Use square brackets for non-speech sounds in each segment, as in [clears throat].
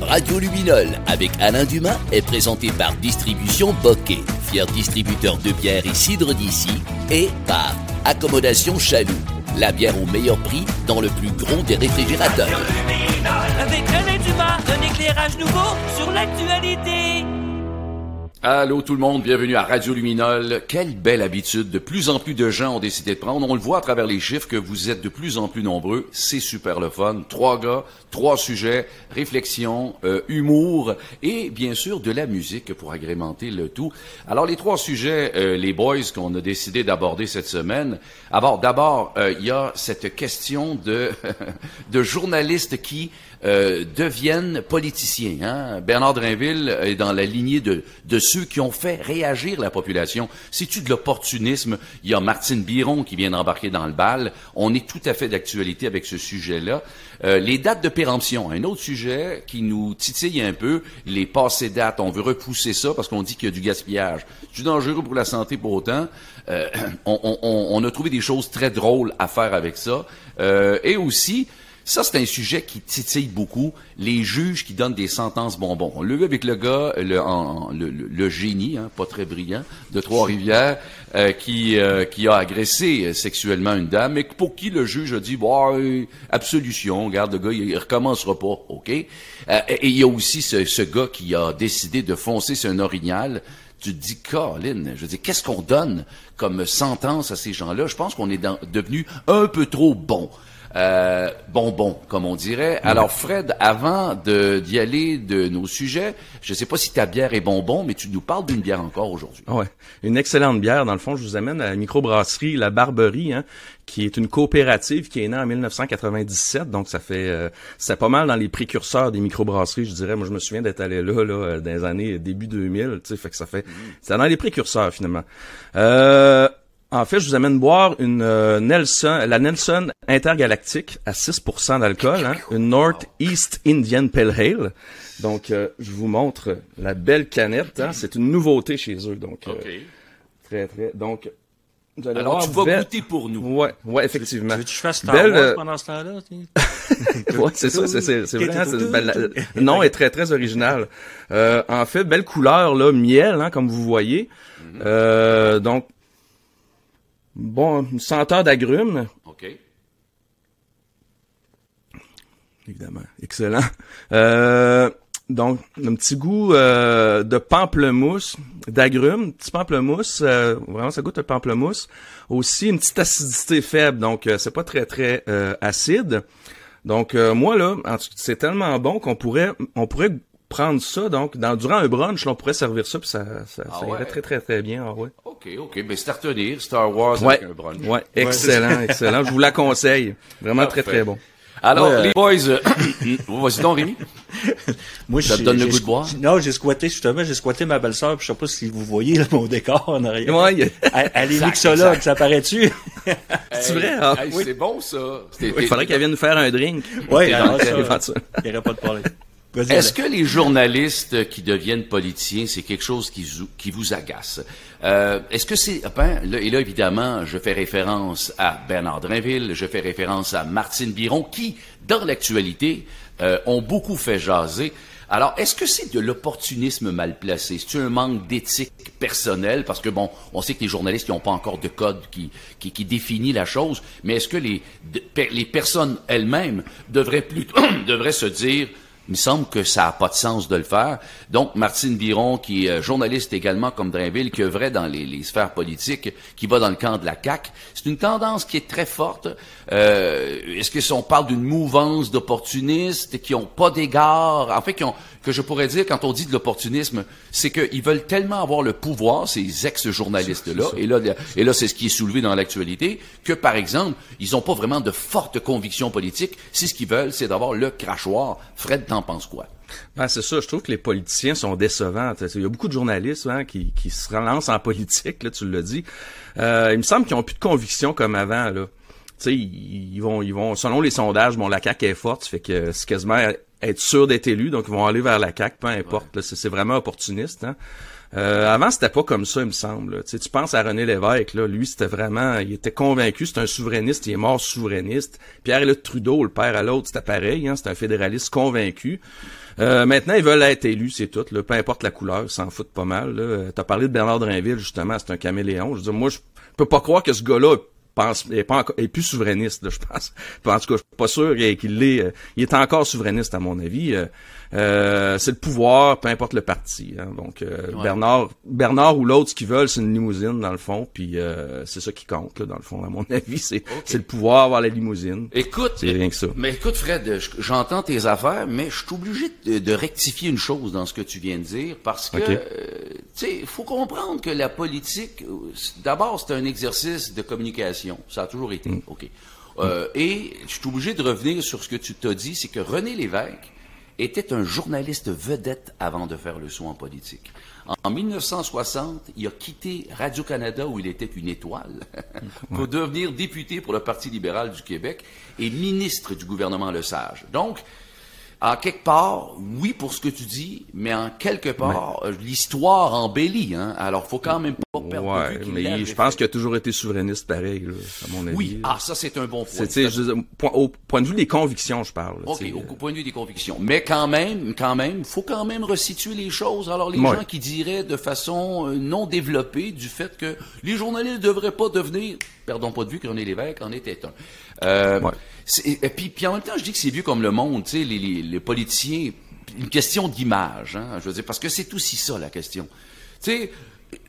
Radio Luminol avec Alain Dumas est présenté par Distribution Bokeh, fier distributeur de bière et cidre d'ici, et par Accommodation Chaloux, la bière au meilleur prix dans le plus gros des réfrigérateurs. Avec Alain Dumas, un éclairage nouveau sur l'actualité. Allô tout le monde, bienvenue à Radio Luminol. Quelle belle habitude. De plus en plus de gens ont décidé de prendre. On le voit à travers les chiffres que vous êtes de plus en plus nombreux. C'est super le fun. Trois gars, trois sujets, réflexion, euh, humour et bien sûr de la musique pour agrémenter le tout. Alors les trois sujets, euh, les boys qu'on a décidé d'aborder cette semaine. Alors d'abord, euh, il y a cette question de, [laughs] de journalistes qui euh, deviennent politiciens. Hein? Bernard Drinville est dans la lignée de, de ceux qui ont fait réagir la population. C'est-tu de l'opportunisme? Il y a Martine Biron qui vient d'embarquer dans le bal. On est tout à fait d'actualité avec ce sujet-là. Euh, les dates de péremption, un autre sujet qui nous titille un peu, les passées dates. On veut repousser ça parce qu'on dit qu'il y a du gaspillage. C'est dangereux pour la santé pour autant? Euh, [clears throat] on, on, on, a trouvé des choses très drôles à faire avec ça. Euh, et aussi, ça, c'est un sujet qui titille beaucoup. Les juges qui donnent des sentences bonbons. On l'a vu avec le gars, le, génie, hein, pas très brillant, de Trois-Rivières, euh, qui, euh, qui a agressé sexuellement une dame, mais pour qui le juge a dit, bon, absolution, regarde, le gars, il, recommencera pas, OK? Euh, et il y a aussi ce, gars qui a décidé de foncer sur un orignal tu te dis, Colin, je veux dire, qu'est-ce qu'on donne comme sentence à ces gens-là? Je pense qu'on est devenu un peu trop bon. Euh, bonbon, comme on dirait. Alors, Fred, avant de, d'y aller de nos sujets, je ne sais pas si ta bière est bonbon, mais tu nous parles d'une bière encore aujourd'hui. Ouais, une excellente bière. Dans le fond, je vous amène à la microbrasserie La Barberie, hein, qui est une coopérative qui est née en 1997. Donc, ça fait, euh, c'est pas mal dans les précurseurs des microbrasseries, je dirais. Moi, je me souviens d'être allé là, là, dans les années début 2000. Tu sais, fait que ça fait, c'est dans les précurseurs finalement. Euh, en fait, je vous amène boire une euh, Nelson, la Nelson intergalactique à 6% d'alcool, hein, une North-East Indian Pale Ale. Donc, euh, je vous montre la belle canette. Hein, c'est une nouveauté chez eux. Donc, euh, très, très. Donc, vous allez Alors, voir, tu vas goûter pour nous. Ouais, ouais, effectivement. Tu veux que je fasse Star belle, Wars pendant ce temps-là? [laughs] ouais, c'est ça, c'est, c'est, c'est vrai. Hein, ben, le nom est très, très original. Euh, en fait, belle couleur, là, miel, hein, comme vous voyez. Euh, donc, Bon, une senteur d'agrumes. OK. Évidemment. Excellent. Euh, donc, un petit goût euh, de pamplemousse, d'agrumes, petit pamplemousse, euh, vraiment ça goûte le pamplemousse. Aussi une petite acidité faible, donc euh, c'est pas très très euh, acide. Donc euh, moi là, c'est tellement bon qu'on pourrait on pourrait prendre ça, donc, dans, durant un brunch, là, on pourrait servir ça, puis ça, ça, Ah ça ouais? irait très, très, très bien. Ah ouais. OK, OK. Ben, c'est à retenir, Star Wars Ouais, avec un brunch. ouais, excellent, excellent. Je vous la conseille. Vraiment très, Parfait. très bon. Alors, Ouais, les boys, euh, [coughs] vas-y donc, Rémi. [coughs] Moi, Ça te j'ai- donne le j'ai- goût de boire? Non, j'ai squatté, justement, j'ai squatté ma belle-sœur, puis je sais pas si vous voyez là, mon décor en arrière. Ouais, il y a- Elle, elle est mixologue, ça paraît-tu? [laughs] C'est vrai, ah, Hey, oui. C'est bon, ça. C'était- il faudrait qu'elle vienne nous faire un drink. Oui, alors ça, il n'y aurait pas de problème. Est-ce que les journalistes qui deviennent politiciens, c'est quelque chose qui, qui vous agace? Euh, Est-ce que c'est... Ben, là, et là, évidemment, je fais référence à Bernard Drinville, je fais référence à Martine Biron, qui, dans l'actualité, euh, ont beaucoup fait jaser. Alors, est-ce que c'est de l'opportunisme mal placé? C'est un manque d'éthique personnelle? Parce que, bon, on sait que les journalistes n'ont pas encore de code qui, qui, qui définit la chose, mais est-ce que les, les personnes elles-mêmes devraient plutôt [clears throat] devraient se dire il me semble que ça n'a pas de sens de le faire. Donc, Martine Biron, qui est euh, journaliste également comme Drainville, qui œuvrait dans les, sphères politiques, qui va dans le camp de la CAQ, c'est une tendance qui est très forte. Euh, Est-ce que si on parle d'une mouvance d'opportunistes qui ont pas d'égard, en fait, qui ont, que je pourrais dire, quand on dit de l'opportunisme, c'est qu'ils veulent tellement avoir le pouvoir, ces ex-journalistes-là, et là, et là, c'est ce qui est soulevé dans l'actualité, que, par exemple, ils n'ont pas vraiment de fortes convictions politiques. Si ce qu'ils veulent, c'est d'avoir le crachoir. Fred, t'en penses quoi? Ben, c'est ça, je trouve que les politiciens sont décevants. Il y a beaucoup de journalistes hein, qui, qui se relancent en politique, là, tu l'as dit. Euh, il me semble qu'ils ont plus de conviction comme avant. Là. T'sais, ils, ils vont, ils vont, selon les sondages, bon, la CAQ est forte, fait que c'est quasiment être sûr d'être élu, donc ils vont aller vers la CAQ, peu importe. C'est vraiment opportuniste. Hein. Euh, avant, c'était pas comme ça, il me semble. Tu, tu penses à René Lévesque, là, lui, c'était vraiment, il était convaincu, c'est un souverainiste, il est mort souverainiste. Pierre-Éliott Trudeau, le père à l'autre, c'était pareil, hein, c'est un fédéraliste convaincu. Euh, maintenant, ils veulent être élus, c'est tout. Là. Peu importe la couleur, s'en foutent pas mal. Tu as parlé de Bernard Drinville, justement, c'est un caméléon. Je veux dire, moi, je peux pas croire que ce gars-là pense, est, pas encore, est plus souverainiste, je pense. [laughs] En tout cas, je suis pas sûr qu'il l'est. Euh, il est encore souverainiste, à mon avis. Euh, euh, c'est le pouvoir, peu importe le parti. Hein. Donc Bernard, Bernard ou l'autre, ce qu'ils veulent, c'est une limousine dans le fond, puis c'est ça qui compte là, dans le fond. À mon [laughs] avis, c'est le pouvoir, avoir la limousine. Écoute, c'est rien que ça. Mais écoute, Fred, j'entends tes affaires, mais je suis obligé de, rectifier une chose dans ce que tu viens de dire, parce que tu sais, faut comprendre que la politique, d'abord, c'est un exercice de communication ça a toujours été. Mm. OK. Euh, et je suis obligé de revenir sur ce que tu t'as dit, c'est que René Lévesque était un journaliste vedette avant de faire le saut en politique. En, 1960, il a quitté Radio-Canada où il était une étoile [laughs] pour devenir député pour le Parti libéral du Québec et ministre du gouvernement Lesage. Donc, en quelque part, oui pour ce que tu dis, mais en quelque part, euh, l'histoire embellit. Hein? Alors, faut quand même pas perdre ouais, mais je pense qu'il a toujours été souverainiste pareil, à mon avis. Oui, ah ça c'est un bon point. C'est, au point de vue des convictions, je parle. Ok, au point de vue des convictions. Mais quand même, quand même, faut quand même resituer les choses. Alors, les gens qui diraient de façon euh, non développée du fait que les journalistes ne devraient pas devenir, perdons pas de vue que René Lévesque en était un. Euh, et puis, puis en même temps, je dis que c'est vieux comme le monde, tu sais, les, les, les politiciens, une question d'image, hein, je veux dire, parce que c'est aussi ça la question. Tu sais,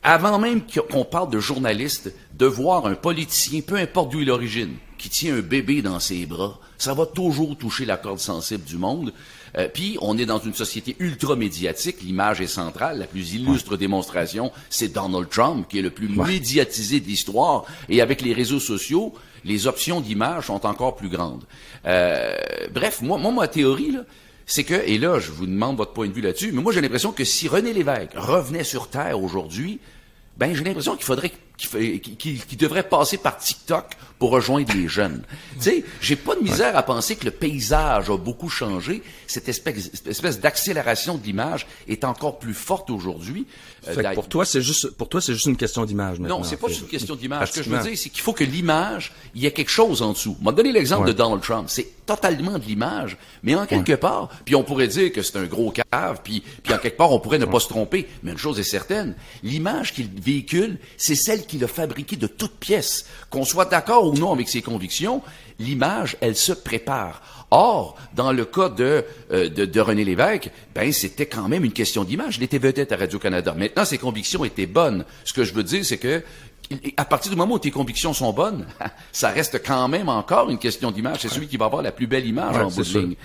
avant même qu'on parle de journaliste, de voir un politicien, peu importe d'où il origine, qui tient un bébé dans ses bras, ça va toujours toucher la corde sensible du monde. Euh, puis, on est dans une société ultra médiatique. L'image est centrale. La plus illustre démonstration, c'est Donald Trump, qui est le plus médiatisé de l'histoire. Et avec les réseaux sociaux, les options d'image sont encore plus grandes. Euh, bref, moi, moi, ma théorie, c'est que, et là, je vous demande votre point de vue là-dessus, mais moi, j'ai l'impression que si René Lévesque revenait sur Terre aujourd'hui, ben, j'ai l'impression qu'il faudrait qu'il devrait passer par TikTok pour rejoindre les jeunes. tu sais, j'ai pas de misère à penser que le paysage a beaucoup changé. Cette espèce, espèce d'accélération de l'image est encore plus forte aujourd'hui. Euh, pour toi, c'est juste, pour toi, c'est juste une question d'image. Non, c'est pas juste une question d'image. Ce que je veux dire, c'est qu'il faut que l'image, il y ait quelque chose en dessous. On m'a donné l'exemple de Donald Trump. C'est totalement de l'image, mais en quelque part, puis on pourrait dire que c'est un gros cave, puis, puis en quelque part, on pourrait ne pas se tromper. Mais une chose est certaine, l'image qu'il véhicule, c'est celle qu'il a fabriquée de toutes pièces. Qu'on soit d'accord ou non avec ses convictions, l'image, elle se prépare. Or, dans le cas de, euh, de, René Lévesque, ben, c'était quand même une question d'image. Il était vedette à Radio-Canada. Maintenant, ses convictions étaient bonnes. Ce que je veux dire, c'est que à partir du moment où tes convictions sont bonnes, [laughs] ça reste quand même encore une question d'image. C'est celui qui va avoir la plus belle image en bout de ligne.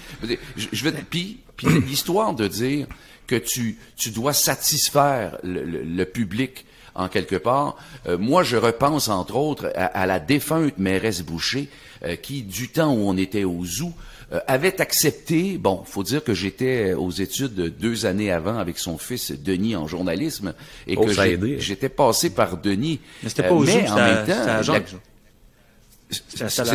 Je, puis, puis l'histoire de dire que tu, tu dois satisfaire le public en quelque part. Euh, moi, je repense entre autres à, la défunte mairesse Boucher, euh, qui, du temps où on était au zoo, euh, avait accepté, bon, faut dire que j'étais aux études deux années avant avec son fils Denis en journalisme et oh, que j'étais passé par Denis. Mais c'était pas au zoo, en même temps,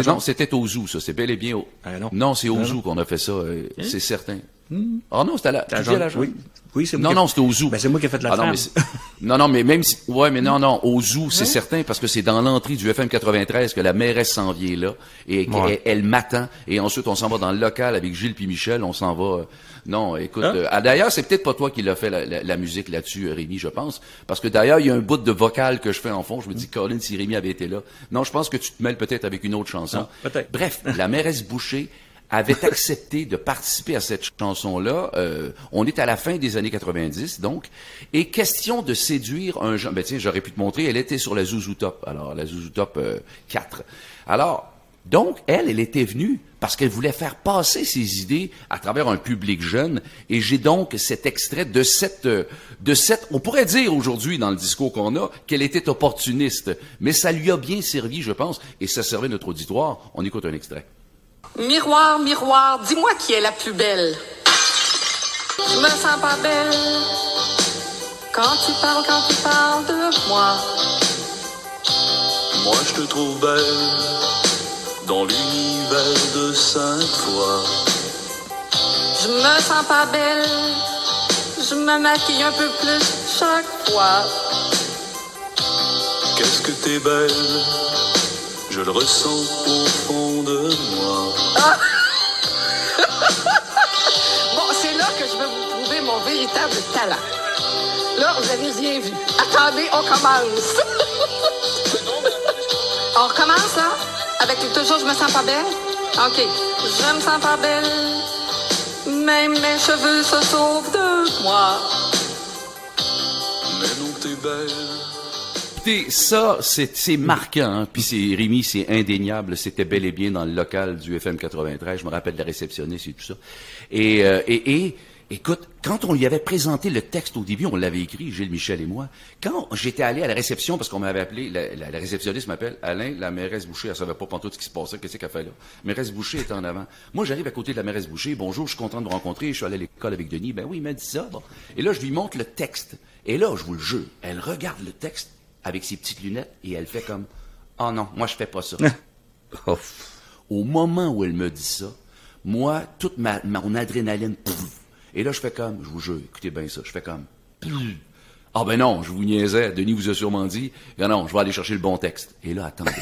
non, c'était au zoo, ça. C'est bel et bien au... Ah, non, c'est au zoo qu'on a fait ça, hein? c'est certain. Hmm. Ah non, c'était à la, à la oui. Oui, c'est Non, non, c'était au zoo. Ben, c'est moi qui ai fait la ah, non, mais non, non, mais même si, ouais, mais non, non, au zoo, c'est certain, parce que c'est dans l'entrée du FM 93 que la mairesse s'en vient là, et elle, m'attend, et ensuite on s'en va dans le local avec Gilles puis Michel, on s'en va, euh, non, écoute, hein? euh, ah, d'ailleurs, c'est peut-être pas toi qui l'as fait la, musique là-dessus, Rémi, je pense, parce que d'ailleurs, il y a un bout de vocal que je fais en fond, je me dis, Colin, si Rémi avait été là. Non, je pense que tu te mêles peut-être avec une autre chanson. Ah, Bref, la mairesse Boucher, avait accepté de participer à cette chanson-là. Euh, on est à la fin des années 90, donc. Et question de séduire un jeune... Ben tiens, j'aurais pu te montrer, elle était sur la Zouzou Top, alors la Zouzou Top 4. Euh, alors, donc, elle, elle était venue parce qu'elle voulait faire passer ses idées à travers un public jeune. Et j'ai donc cet extrait de cette, euh, de cette, on pourrait dire aujourd'hui dans le discours qu'on a qu'elle était opportuniste, mais ça lui a bien servi, je pense, et ça servait notre auditoire. On écoute un extrait. Miroir, miroir, dis-moi qui est la plus belle. Je me sens pas belle quand tu parles, quand tu parles de moi. Moi je te trouve belle dans l'univers de cinq fois. Je me sens pas belle, Je me maquille un peu plus chaque fois. Qu'est-ce que t'es belle, je le ressens au fond de moi. [laughs] Bon, c'est là que je vais vous prouver mon véritable talent. Là, vous avez rien vu. Attendez, on commence. [laughs] on recommence, là? Avec le toujours je me sens pas belle? OK. Je me sens pas belle. Même mes cheveux se sauvent de moi. Mais non, t'es belle. Écoutez, ça, c'est marquant. Hein? Puis c'est Rémi, c'est indéniable. C'était bel et bien dans le local du FM 93. Je me rappelle de la réceptionniste et tout ça. Et, euh, et, écoute, quand on lui avait présenté le texte au début, on l'avait écrit, Gilles Michel et moi. Quand j'étais allé à la réception, parce qu'on m'avait appelé, la, réceptionniste m'appelle, Alain, la mairesse Boucher, elle savait pas pantoute ce qui se passait, qu'est-ce qu'elle fait là? Mairesse Boucher était en avant. Moi, j'arrive à côté de la mairesse Boucher, bonjour, je suis content de vous rencontrer, je suis allé à l'école avec Denis. Ben oui, il m'a dit ça. Et là, je lui montre le texte. Et là, je vous le jure, elle regarde le texte avec ses petites lunettes et elle fait comme, oh non, moi, je fais pas ça. [laughs] Oh. Au moment où elle me dit ça, moi, toute ma, ma- mon adrénaline, pouf, et là, je fais comme, je vous jure, écoutez bien ça, je fais comme, pouf. [laughs] ah ben non, je vous niaisais, Denis vous a sûrement dit, non, non, je vais aller chercher le bon texte. Et là, attendez. [laughs]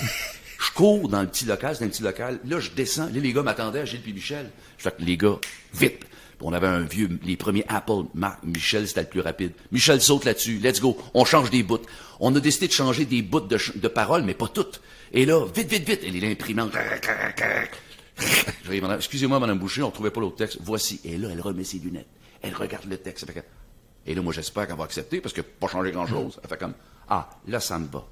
Je cours dans le petit local, c'est un petit local. Là, je descends. Là, les gars m'attendaient, Gilles puis Michel. Je fais que les gars, vite. On avait un vieux, les premiers Apple. Marc, Michel, c'était le plus rapide. Michel saute là-dessus. Let's go. On change des bouts. On a décidé de changer des bouts de, paroles, mais pas toutes. Et là, vite, vite, vite. Elle est l'imprimante. [laughs] Excusez-moi, Madame Boucher, on trouvait pas l'autre texte. Voici. Et là, elle remet ses lunettes. Elle regarde le texte. Et là, moi, j'espère qu'elle va accepter parce que pas changer grand-chose. Elle fait comme, ah, là, ça me va.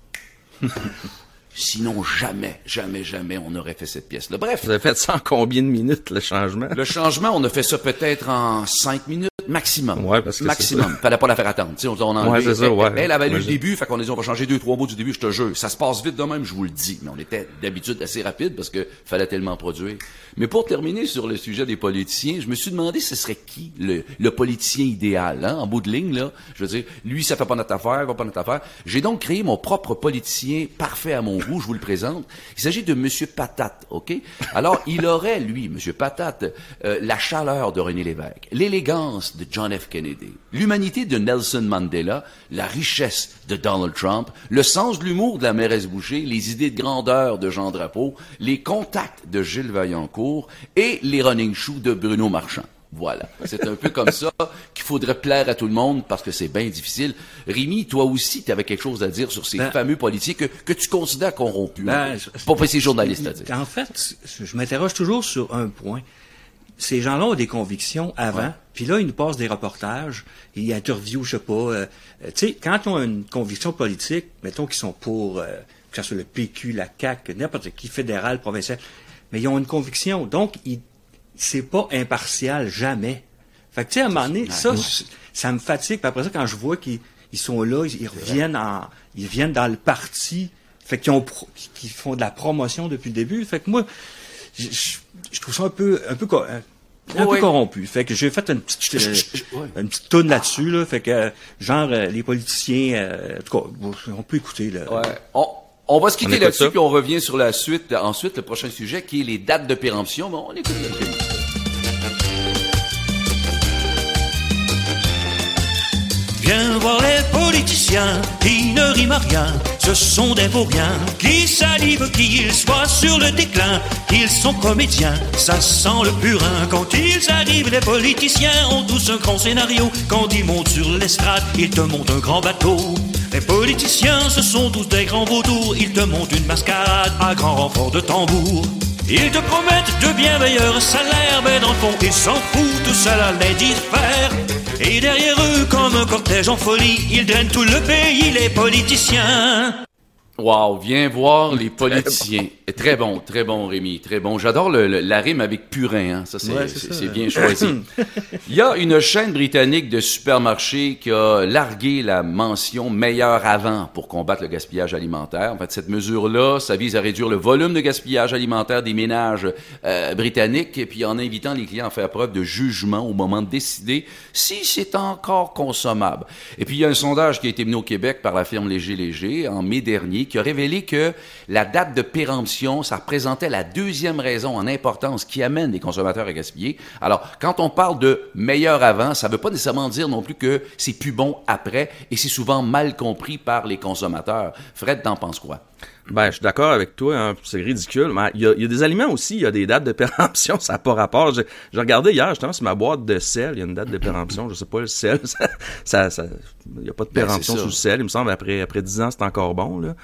Sinon, jamais, jamais, jamais, on aurait fait cette pièce-là. Bref, Vous avez fait ça en combien de minutes, le changement? le changement, on a fait ça peut-être en cinq minutes maximum. Ouais, parce que maximum. Fallait pas la faire attendre. Tu sais, on, on a Ouais, c'est ça, elle, ouais. elle avait lu le début, fait qu'on a dit on va changer deux trois mots du début. Je te jure, ça se passe vite de même, je vous le dis. Mais on était d'habitude assez rapide parce que fallait tellement produire. Mais pour terminer sur le sujet des politiciens, je me suis demandé ce serait qui le, le politicien idéal, hein, en bout de ligne là. Je veux dire, lui ça fait pas notre affaire, va pas notre affaire. J'ai donc créé mon propre politicien parfait à mon goût. Je vous le présente. Il s'agit de Monsieur Patate, ok? Alors il aurait lui, Monsieur Patate, euh, la chaleur de René Lévesque, l'élégance de John F. Kennedy, l'humanité de Nelson Mandela, la richesse de Donald Trump, le sens de l'humour de la mairesse Boucher, les idées de grandeur de Jean Drapeau, les contacts de Gilles Vaillancourt et les running shoes de Bruno Marchand. Voilà. C'est un peu comme ça qu'il faudrait plaire à tout le monde parce que c'est bien difficile. Rémi, toi aussi, tu avais quelque chose à dire sur ces Ben- fameux politiciens que, que tu considères corrompus. Ben, pas ces journalistes, à dire. En fait, je m'interroge toujours sur un point. Ces gens-là ont des convictions avant, puis là, ils nous passent des reportages, ils interviewent, je sais pas, euh, euh, tu sais, quand ils ont une conviction politique, mettons qu'ils sont pour, euh, que ce soit le PQ, la CAQ, n'importe qui, fédéral, provincial, mais ils ont une conviction, donc ils, c'est pas impartial, jamais. Fait que, tu sais, à un moment donné, ça, ça me fatigue, puis après ça, quand je vois qu'ils ils sont là, ils, ils reviennent en, ils viennent dans le parti, fait qu'ils ont, font de la promotion depuis le début, fait que moi, je, je- je trouve ça un peu, un peu, co- un, un Ouais. peu corrompu. Fait que j'ai fait une petite, euh, ouais. une petite tourne là-dessus, là. Fait que, euh, genre, euh, les politiciens, euh, en tout cas, on peut écouter, là. Ouais. On, on va se quitter là-dessus, puis on revient sur la suite, ensuite, le prochain sujet, qui est les dates de péremption. Bon, on écoute le politiciens, ils ne riment rien. Ce sont des vauriens qui salivent qu'ils soient sur le déclin. Ils sont comédiens, ça sent le purin. Quand ils arrivent, les politiciens ont tous un grand scénario. Quand ils montent sur l'estrade, ils te montent un grand bateau. Les politiciens, ce sont tous des grands vautours. Ils te montent une mascarade à grand renfort de tambour. Ils te promettent de bien meilleurs salaires, mais dans le fond, ils s'en foutent, tout cela les diffère. Et derrière eux, comme un cortège en folie, ils drainent tout le pays, les politiciens. Wow, viens voir les politiciens. Très bon, très bon, Rémi, très bon. J'adore le, le- la rime avec purin, hein. ça c'est Ouais, c'est bien choisi. [laughs] Il y a une chaîne britannique de supermarchés qui a largué la mention meilleur avant pour combattre le gaspillage alimentaire. En fait, cette mesure-là, ça vise à réduire le volume de gaspillage alimentaire des ménages euh, britanniques, et puis en invitant les clients à faire preuve de jugement au moment de décider si c'est encore consommable. Et puis il y a un sondage qui a été mené au Québec par la firme Léger Léger en mai dernier Qui a révélé que la date de péremption, ça représentait la deuxième raison en importance qui amène les consommateurs à gaspiller. Alors, quand on parle de meilleur avant, ça veut pas nécessairement dire non plus que c'est plus bon après, et c'est souvent mal compris par les consommateurs. Fred, t'en penses quoi? Ben, je suis d'accord avec toi, hein, c'est ridicule. Mais il y, a, il y a des aliments aussi, il y a des dates de péremption, [laughs] ça n'a pas rapport. J'ai j'ai regardé hier, justement, sur ma boîte de sel, il y a une date de péremption, je sais pas, le sel, [laughs] ça, ça, ça- il n'y a pas de Ben, péremption ça. sous le sel, il me semble, après, après 10 ans, c'est encore bon, là.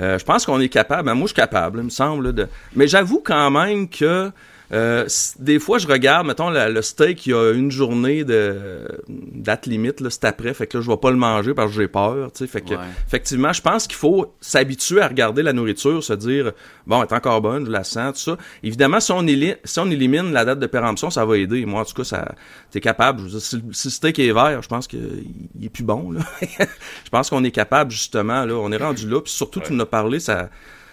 Euh, je pense qu'on est capable, ben, moi, je suis capable, il me semble, là, de... Mais j'avoue quand même que, euh, des fois, je regarde, mettons, la- le steak, il y a une journée de date limite, là, c'est après, fait que là, je vais pas le manger parce que j'ai peur, tu sais, fait que, Ouais. effectivement, je pense qu'il faut s'habituer à regarder la nourriture, se dire, bon, elle est encore bonne, je la sens, tout ça. Évidemment, si on, éli- si on élimine la date de péremption, ça va aider. Moi, en tout cas, ça, t'es capable. Je veux dire, si, le- si le steak est vert, je pense qu'il il est plus bon, là. [laughs] je pense qu'on est capable, justement, là. On est rendu là. Puis surtout, tu nous as parlé, ça,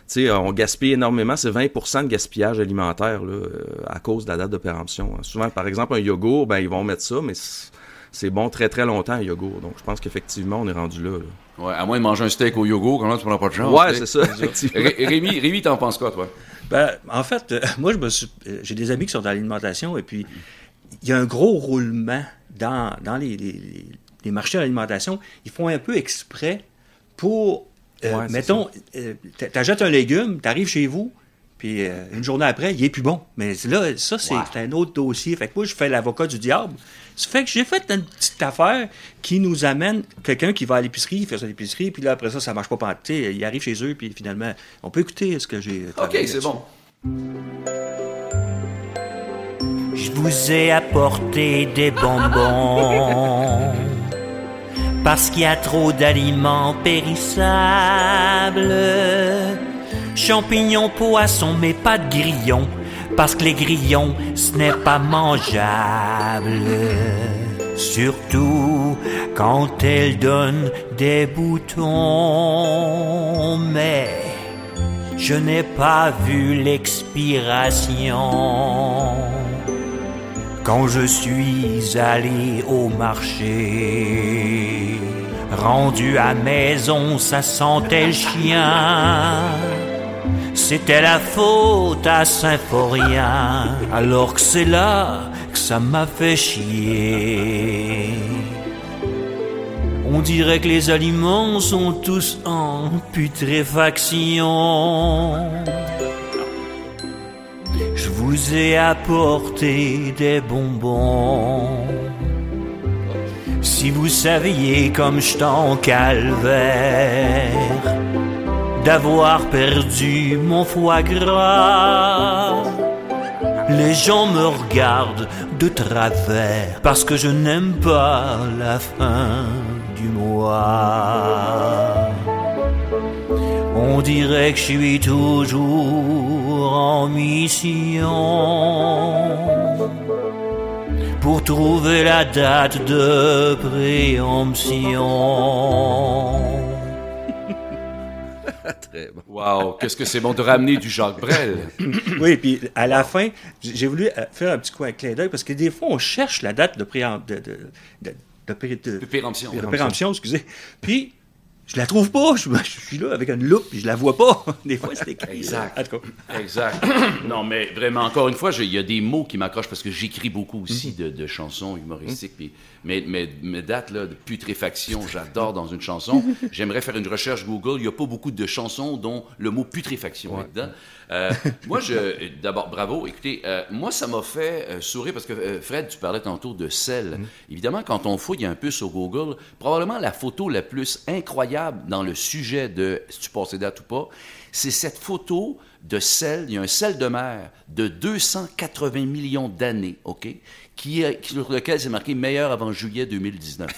sais, on gaspille énormément. C'est 20% de gaspillage alimentaire, là, euh, à cause de la date de péremption. Souvent, par exemple, un yogourt, ben, ils vont mettre ça, mais c'est- bon très, très longtemps, un yogourt. Donc, je pense qu'effectivement, on est rendu là, là. Ouais, à moins de manger un steak au yogourt, comment tu prends pas de chance? Ouais, c'est ça, effectivement. Ré- Rémi, Rémi, t'en penses quoi, toi? Ben, en fait, euh, moi, je me suis, euh, j'ai des amis qui sont dans l'alimentation et puis il y a un gros roulement dans, dans les, les- les- marchés de l'alimentation. Ils font un peu exprès pour, Ouais, c'est mettons, euh, t'achètes un légume, t'arrives chez vous, puis euh, une journée après, il est plus bon. Mais là, ça, c'est un autre dossier. Fait que moi, je fais l'avocat du diable. Ça fait que j'ai fait une petite affaire qui nous amène quelqu'un qui va à l'épicerie, il fait ça à l'épicerie, puis là, après ça, ça marche pas. pendant- Tu sais, il arrive chez eux, puis finalement, on peut écouter ce que j'ai. OK, c'est bon. Je vous ai apporté des bonbons parce qu'il y a trop d'aliments périssables. Champignons, poissons, mais pas de grillons parce que les grillons, ce n'est pas mangeable. Surtout quand elles donnent des boutons. Mais je n'ai pas vu l'expiration quand je suis allé au marché. Rendu à maison, ça sentait le chien. C'était la faute à Symphorien, alors que c'est là que ça m'a fait chier. On dirait que les aliments sont tous en putréfaction. Vous ai apporté des bonbons. Si vous saviez comme je t'en calvaire d'avoir perdu mon foie gras. Les gens me regardent de travers parce que je n'aime pas la fin du mois. On dirait que je suis toujours en mission pour trouver la date de préemption. Très bon. Wow, qu'est-ce que c'est bon de ramener du Jacques Brel. Oui, puis à la fin, j'ai voulu euh, faire un petit coin clin d'œil parce que des fois, on cherche la date de préem- de, de, de, de pé- de- De péremption. de péremption, excusez. Puis, je la trouve pas. Je, je suis là avec une loupe je la vois pas. [laughs] Des fois, c'est écrit. Exact. Exact. [coughs] non, mais vraiment, encore une fois, il y a des mots qui m'accrochent parce que j'écris beaucoup aussi de, de chansons humoristiques. puis mes, mes, mes dates là, de putréfaction, j'adore dans une chanson. [laughs] J'aimerais faire une recherche Google. Il n'y a pas beaucoup de chansons dont le mot putréfaction est dedans. Euh, moi, je, d'abord, bravo. Écoutez, euh, moi, ça m'a fait euh, sourire parce que euh, Fred, tu parlais tantôt de sel. Évidemment, quand on fouille un peu sur Google, probablement la photo la plus incroyable dans le sujet de si tu passes date ou pas, c'est cette photo de sel. Il y a un sel de mer de 280 millions d'années, OK, qui- sur lequel c'est marqué meilleur avant juillet 2019.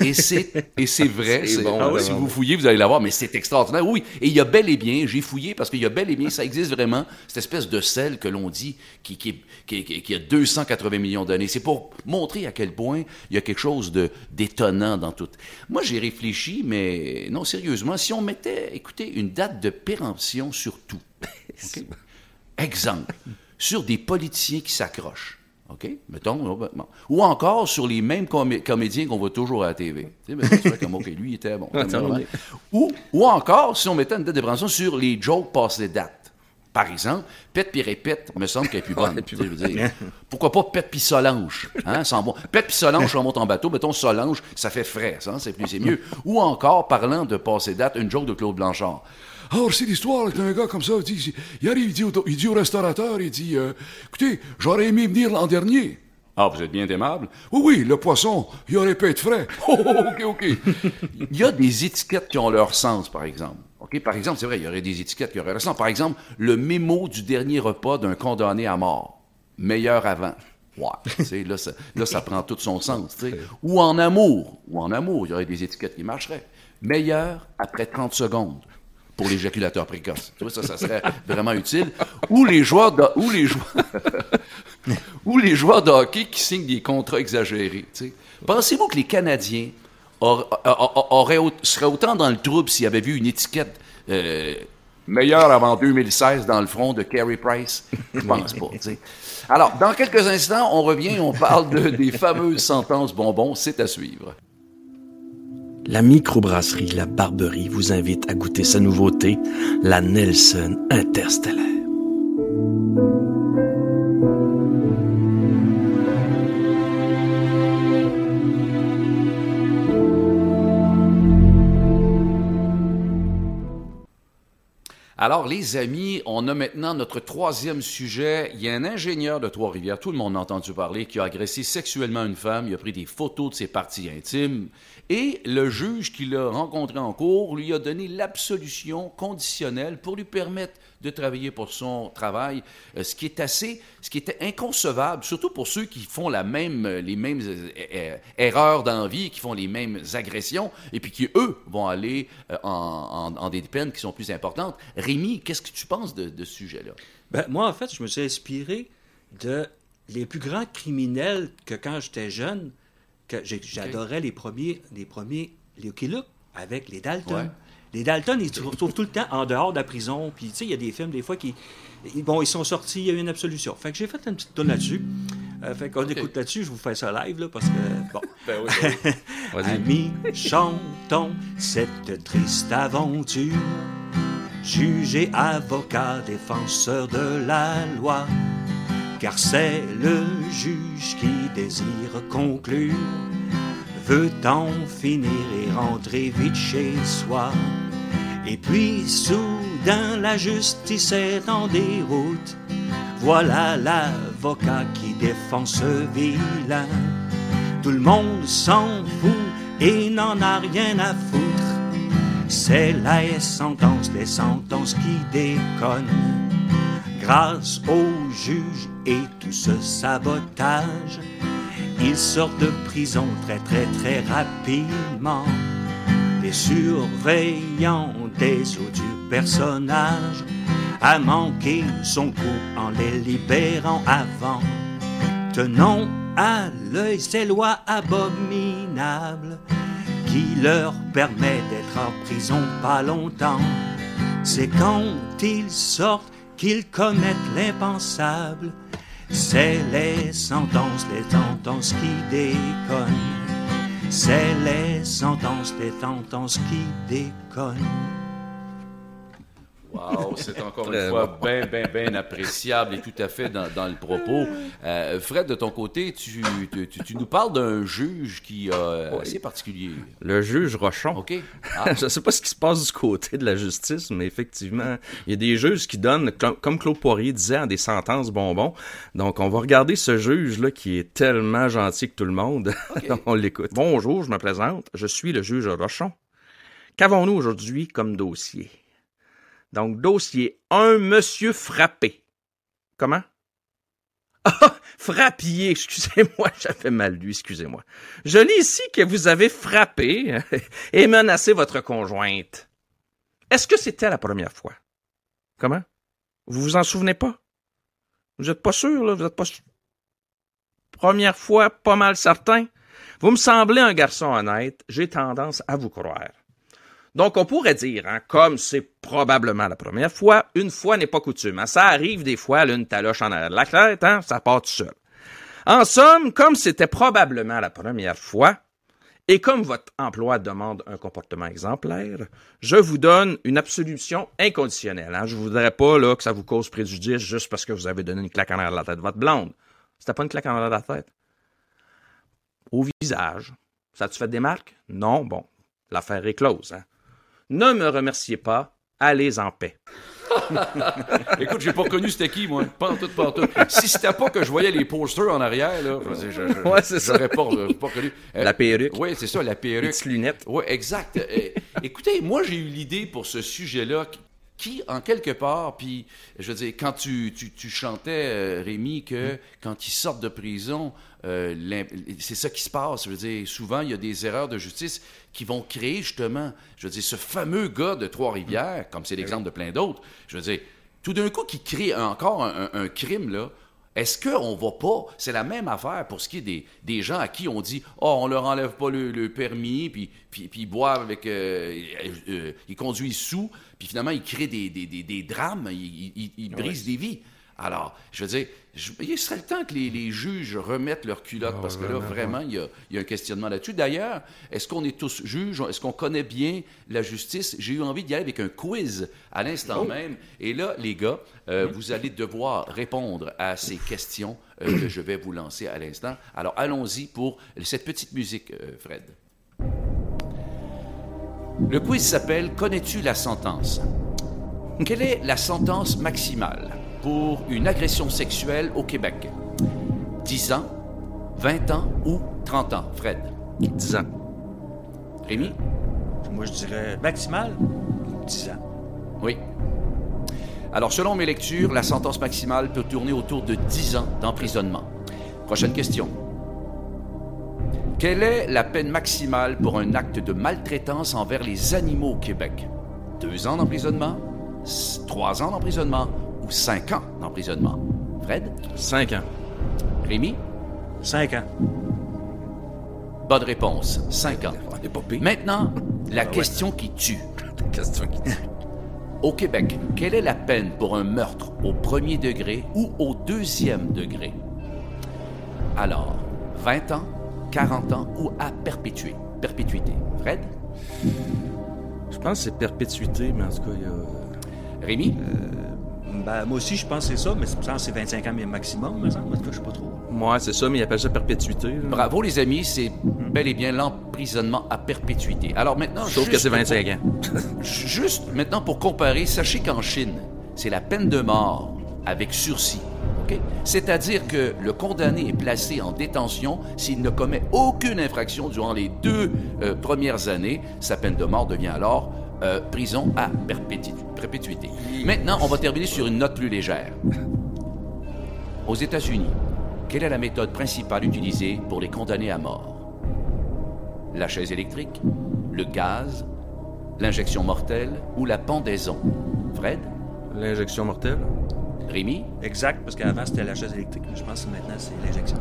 Et c'est, et c'est [laughs] vrai. C'est c'est- bon, ah oui, si vous fouillez, vous allez l'avoir, mais c'est extraordinaire. Oui, et il y a bel et bien, j'ai fouillé parce qu'il y a bel et bien, ça existe vraiment, cette espèce de sel que l'on dit qui, qui, qui, a 280 millions d'années. C'est pour montrer à quel point il y a quelque chose de, d'étonnant dans tout. Moi, j'ai réfléchi, mais non, sérieusement, si on mettait, écoutez, une date de péremption sur tout. [laughs] Exemple, sur des politiciens qui s'accrochent. OK? Mettons. là, bon. Ou encore sur les mêmes comé- comédiens qu'on voit toujours à la TV. Tu sais, ben, tu comme, OK, lui, il était bon. [laughs] Bien. ou, ou encore, si on mettait une date de prévention sur les jokes passées date. Par exemple, Pète puis répète, me semble qu'elle est plus [laughs] bonne. Ouais, Tu sais, je veux dire, pourquoi pas Pète puis Solange? Hein, sans bon. Pète puis Solange, on monte en bateau. Mettons Solange, ça fait frais, ça, c'est plus, c'est mieux. Ou encore, parlant de passé date, une joke de Claude Blanchard. Alors, c'est l'histoire d'un gars comme ça, il, dit, il arrive, il dit, au, il dit au restaurateur, il dit, euh, écoutez, j'aurais aimé venir l'an dernier. Ah, vous êtes bien aimable? Oui, oui, le poisson, il aurait pu être frais. [laughs] Oh, OK, OK. il y a des étiquettes qui ont leur sens, par exemple. OK, par exemple, c'est vrai, il y aurait des étiquettes qui auraient leur sens. Par exemple, le mémo du dernier repas d'un condamné à mort. Meilleur avant. Ouais, [laughs] tu sais, là, ça, là, ça prend tout son sens. Ou en amour. Ou en amour, il y aurait des étiquettes qui marcheraient. Meilleur après 30 secondes pour l'éjaculateur précoce. Tu vois, ça, ça serait vraiment utile. Ou les joueurs de, ou les joueurs, [laughs] ou les joueurs hockey qui signent des contrats exagérés. Pensez-vous que les Canadiens seraient autant dans le trouble s'ils avaient vu une étiquette euh, meilleure avant 2016 dans le front de Carey Price? Je pense pas. Alors, dans quelques instants, on revient on parle de- des fameuses sentences bonbons. C'est à suivre. La microbrasserie La Barberie vous invite à goûter sa nouveauté, la Nelson Interstellaire. Alors, les amis, on a maintenant notre troisième sujet. Il y a un ingénieur de Trois-Rivières, tout le monde a entendu parler, qui a agressé sexuellement une femme. Il a pris des photos de ses parties intimes. Et le juge qui l'a rencontré en cours lui a donné l'absolution conditionnelle pour lui permettre de travailler pour son travail, euh, ce qui est assez, ce qui était inconcevable, surtout pour ceux qui font la même, euh, les mêmes euh, erreurs dans la vie, qui font les mêmes agressions, et puis qui, eux, vont aller en, en- en des peines qui sont plus importantes. Rémi, qu'est-ce que tu penses de, de ce sujet-là? Ben, moi, en fait, je me suis inspiré de les plus grands criminels que quand j'étais jeune, que j'adorais les premiers, les premiers Lucky Luke avec les Dalton. Ouais. Les Dalton, ils se retrouvent tout le temps en dehors de la prison. Puis, tu sais, il y a des films, des fois, qui. Bon, ils sont sortis, il y a eu une absolution. Fait que j'ai fait une petite tourne là-dessus. Euh, fait qu'on écoute là-dessus, je vous fais ça live, là, parce que. Bon. [laughs] [laughs] Vas-y. Amis, chantons cette triste aventure. Juge et avocat, défenseur de la loi. Car c'est le juge qui désire conclure. Veut en finir et rentrer vite chez soi. Et puis soudain la justice est en déroute. Voilà l'avocat qui défend ce vilain. Tout le monde s'en fout et n'en a rien à foutre. C'est la sentence, les sentences qui déconnent. Grâce au juge et tout ce sabotage, ils sortent de prison très très très rapidement. Les surveillants des eaux du personnage a manqué son coup en les libérant avant. Tenons à l'œil ces lois abominables qui leur permet d'être en prison pas longtemps. C'est quand ils sortent qu'ils commettent l'impensable. C'est les sentences, les sentences qui déconnent. C'est les sentences, les sentences qui déconnent. Wow, c'est encore une fois bien, bien, bien appréciable et tout à fait dans, dans le propos. Euh, Fred, de ton côté, tu, tu, tu- nous parles d'un juge qui a assez particulier. Le juge Rochon. OK? Ah, [laughs] Je ne sais pas ce qui se passe du côté de la justice, mais effectivement, il y a des juges qui donnent, comme- Claude Poirier disait, des sentences bonbons. Donc, on va regarder ce juge-là qui est tellement gentil que tout le monde. [laughs] On l'écoute. Bonjour, je me présente. Je suis le juge Rochon. Qu'avons-nous aujourd'hui comme dossier? Donc, dossier 1, monsieur frappé. Comment? [laughs] Ah, frappier, excusez-moi, [laughs] j'avais mal lu, excusez-moi. Je lis ici que vous avez frappé [laughs] et menacé votre conjointe. Est-ce que c'était la première fois? Comment? Vous vous en souvenez pas? Vous êtes pas sûr, là? Vous êtes pas sûr? Première fois, pas mal certain? Vous me semblez un garçon honnête, j'ai tendance à vous croire. Donc, on pourrait dire, hein, comme c'est probablement la première fois, une fois n'est pas coutume. hein. Ça arrive des fois, là, une taloche en arrière de la tête, hein, ça part tout seul. En somme, comme c'était probablement la première fois, et comme votre emploi demande un comportement exemplaire, je vous donne une absolution inconditionnelle. Hein. Je voudrais pas là, que ça vous cause préjudice juste parce que vous avez donné une claque en arrière de la tête de votre blonde. C'était pas une claque en arrière de la tête. Au visage. Ça tu fait des marques? Non, bon. L'affaire est close. Ne me remerciez pas. Allez en paix. [laughs] Écoute, j'ai pas reconnu c'était qui, moi. Pas en tout, pas en tout. Si c'était pas que je voyais les posters en arrière, là, je, je, je, Ouais, c'est ça. j'aurais pas, euh, pas reconnu. Euh, La perruque. Oui, c'est ça, la Les perruque. petites lunettes. Oui, exact. Euh, écoutez, moi, j'ai eu l'idée pour ce sujet-là qui, en quelque part, puis, je veux dire, quand tu, tu, tu chantais, euh, Rémi, que quand ils sortent de prison, euh, c'est ça qui se passe. Je veux dire, souvent, il y a des erreurs de justice qui vont créer, justement, je veux dire, ce fameux gars de Trois-Rivières, comme c'est l'exemple de plein d'autres, je veux dire, tout d'un coup, qui crée encore un, un- un crime, là, est-ce qu'on va pas, c'est la même affaire pour ce qui est des, des gens à qui on dit, oh, on leur enlève pas le, le permis, puis, puis, puis ils boivent avec, euh, euh, ils conduisent sous, puis finalement ils créent des, des, des, des drames, ils, ils- ils brisent des vies. Alors, je veux dire, je- il serait le temps que les, les juges remettent leur culotte, parce que là, vraiment, il y a, il y a un questionnement là-dessus. D'ailleurs, est-ce qu'on est tous juges? Est-ce qu'on connaît bien la justice? J'ai eu envie d'y aller avec un quiz à l'instant même. Et là, les gars, euh, vous allez devoir répondre à ces questions euh, que je vais vous lancer à l'instant. Alors, allons-y pour cette petite musique, euh, Fred. Le quiz s'appelle Connais-tu la sentence? Quelle est la sentence maximale? Pour une agression sexuelle au Québec? 10 ans, 20 ans ou 30 ans, Fred? 10 ans. Rémi? Moi, je dirais maximal, 10 ans. Oui. Alors, selon mes lectures, la sentence maximale peut tourner autour de 10 ans d'emprisonnement. Prochaine question. Quelle est la peine maximale pour un acte de maltraitance envers les animaux au Québec? Deux ans d'emprisonnement, trois ans d'emprisonnement ou cinq ans d'emprisonnement? Fred? 5 ans. Rémi? 5 ans. Bonne réponse. Cinq ans. Maintenant, la question qui tue. Question [laughs] qui- Au Québec, quelle est la peine pour un meurtre au premier degré ou au deuxième degré? Alors, 20 ans, 40 ans ou à perpétuer? Perpétuité. Fred? Je pense que c'est perpétuité, mais en tout cas, il y a... Rémi? Ben, moi aussi, je pense que c'est ça, mais je c'est 25 ans maximum, me semble. En tout cas, je sais pas trop. Moi, c'est ça, mais ils appellent ça perpétuité. là. Bravo les amis, c'est bel et bien l'emprisonnement à perpétuité. Alors maintenant, Sauf que juste c'est pour- 25 ans. [laughs] Juste maintenant pour comparer, sachez qu'en Chine, c'est la peine de mort avec sursis. C'est-à-dire que le condamné est placé en détention s'il ne commet aucune infraction durant les deux euh, premières années. Sa peine de mort devient alors euh, prison à perpétu- perpétuité. Maintenant, on va terminer sur une note plus légère. Aux États-Unis, quelle est la méthode principale utilisée pour les condamnés à mort? La chaise électrique, le gaz, l'injection mortelle ou la pendaison? Fred? L'injection mortelle. Rémi? Exact, parce qu'avant, c'était la chaise électrique, mais je pense que maintenant, c'est l'injection.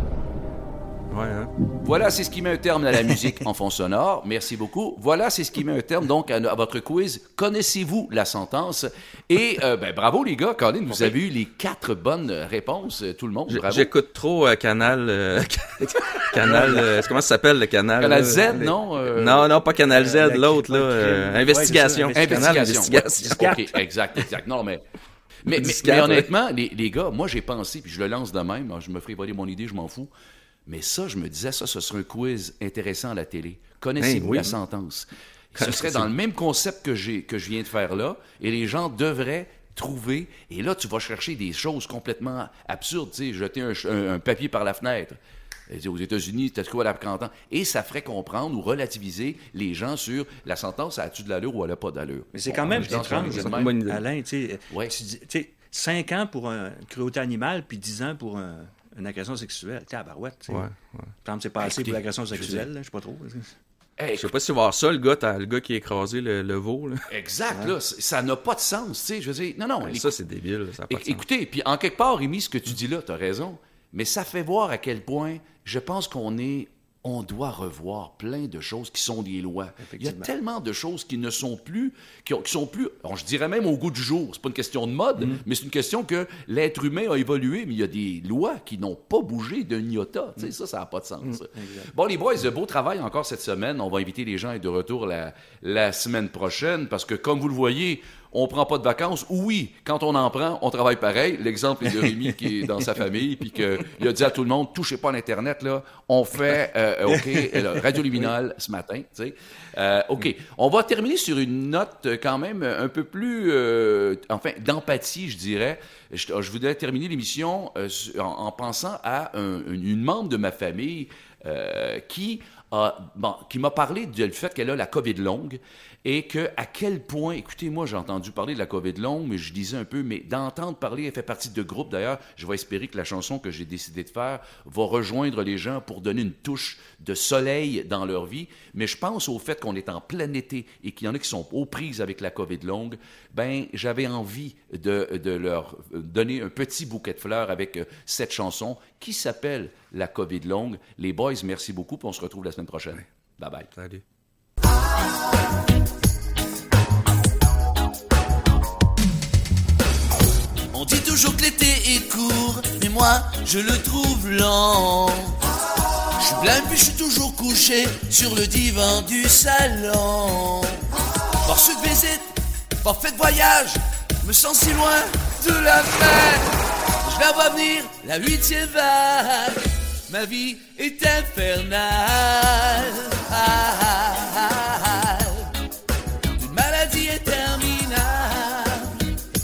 Ouais, hein? Voilà, c'est ce qui met un terme à la musique en fond sonore. Merci beaucoup. Voilà, c'est ce qui met un terme donc à, à votre quiz. Connaissez-vous la sentence? Et euh, ben, bravo les gars, Colin, vous avez eu les quatre bonnes réponses, tout le monde. Bravo. J'écoute trop euh, Canal... euh, [laughs] canal... euh, comment ça s'appelle, le canal? Canal? Z, non? Euh, Non, non, pas Canal Z, Euh, l'autre, là. euh, investigation. Ouais, ça, Investigation. Investigation. Ouais, OK, exact, exact. Non, mais. Mais, mais- Discap, mais ouais. honnêtement, les, les gars, moi j'ai pensé, puis je le lance de même, je me ferai voler mon idée, je m'en fous. Mais ça, je me disais, ça, ce serait un quiz intéressant à la télé. Connaissez-vous Hein, oui. la sentence? [laughs] Ce serait dans le même concept que, j'ai, que je viens de faire là, et les gens devraient trouver, et là, tu vas chercher des choses complètement absurdes, tu sais, jeter un, ch- un- un papier par la fenêtre. Et Aux États-Unis, t'as de quoi la 40 ans. Et ça ferait comprendre ou relativiser les gens sur la sentence, a-tu de l'allure ou elle n'a pas d'allure. Mais c'est quand même étrange, une même. idée. Alain, tu sais, Ouais. tu dis- tu sais, 5 ans pour un- une cruauté animale, puis 10 ans pour un- une agression sexuelle. Sais, à barouette, tu sais. Ouais, ouais. Par exemple, c'est pas assez Écoutez, pour l'agression sexuelle, là, je sais pas trop. Hey, Je sais pas si tu vas voir ça, le gars, le gars qui a écrasé le, le veau, là. Exact, là, ça n'a pas de sens, tu sais, je veux dire, non, non, Ouais, éc- ça, c'est débile, ça a pas de éc- sens. écoutez, puis en quelque part, Rémi, ce que tu dis là, tu as raison, mais ça fait voir à quel point je pense qu'on est on doit revoir plein de choses qui sont des lois. Il y a tellement de choses qui ne sont plus, qui, ont- qui sont plus, alors, je dirais même au goût du jour. C'est pas une question de mode, Mm. mais c'est une question que l'être humain a évolué, mais il y a des lois qui n'ont pas bougé d'un iota. Sais, ça, ça n'a pas de sens. bon, les boys, beau travail encore cette semaine. On va inviter les gens à être de retour la, la semaine prochaine parce que, comme vous le voyez, on prend pas de vacances. Oui, quand on en prend, on travaille pareil. L'exemple est de Rémi qui est dans sa famille, puis qu'il a dit à tout le monde, touchez pas à l'Internet, là. On fait, euh, OK, euh, Radio Luminol ce matin, tu sais. Euh, OK. On va terminer sur une note quand même un peu plus, euh, enfin, d'empathie, je dirais. Je, je voudrais terminer l'émission en, en pensant à un- une, une membre de ma famille euh, qui a, bon, qui m'a parlé du fait qu'elle a la COVID longue et que à quel point, écoutez, moi j'ai entendu parler de la COVID longue, mais je disais un peu, mais d'entendre parler, elle fait partie de groupes d'ailleurs, je vais espérer que la chanson que j'ai décidé de faire va rejoindre les gens pour donner une touche de soleil dans leur vie, mais je pense au fait qu'on est en plein été et qu'il y en a qui sont aux prises avec la COVID longue, ben j'avais envie de, de leur donner un petit bouquet de fleurs avec euh, cette chanson qui s'appelle La COVID longue. Les boys, merci beaucoup, puis on se retrouve la semaine prochaine. Bye bye. Salut. On dit toujours que l'été est court, mais moi je le trouve lent. Je suis plein puis je suis toujours couché sur le divan du salon. Force de visite, forfait de voyage, je me sens si loin de la mer. Je la vois venir, la huitième vague. Ma vie est infernale. Une maladie est terminale.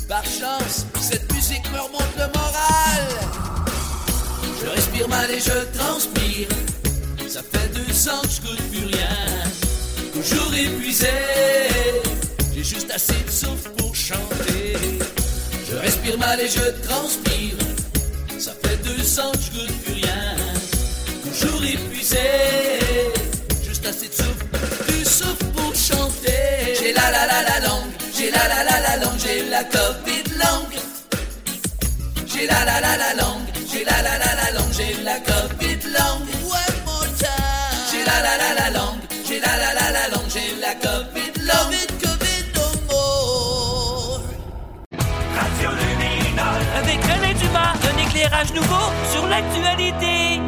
Par chance, cette musique me remonte le moral. Je respire mal et je transpire. Ça fait deux ans que je goûte plus rien. Toujours épuisé, j'ai juste assez de souffle pour chanter. Je respire mal et je transpire. Ça fait deux ans que je goûte juste assez de souffle, du souffle pour chanter. J'ai la la la la langue, j'ai la la la la langue, j'ai la Covid langue. J'ai la la la la langue, j'ai la la la la langue, j'ai la Covid langue. One more time. J'ai la la la la langue, j'ai la la la la langue, j'ai la Covid langue. Covid, no more. Radio Luminol. Avec René Dumas, un éclairage nouveau sur l'actualité.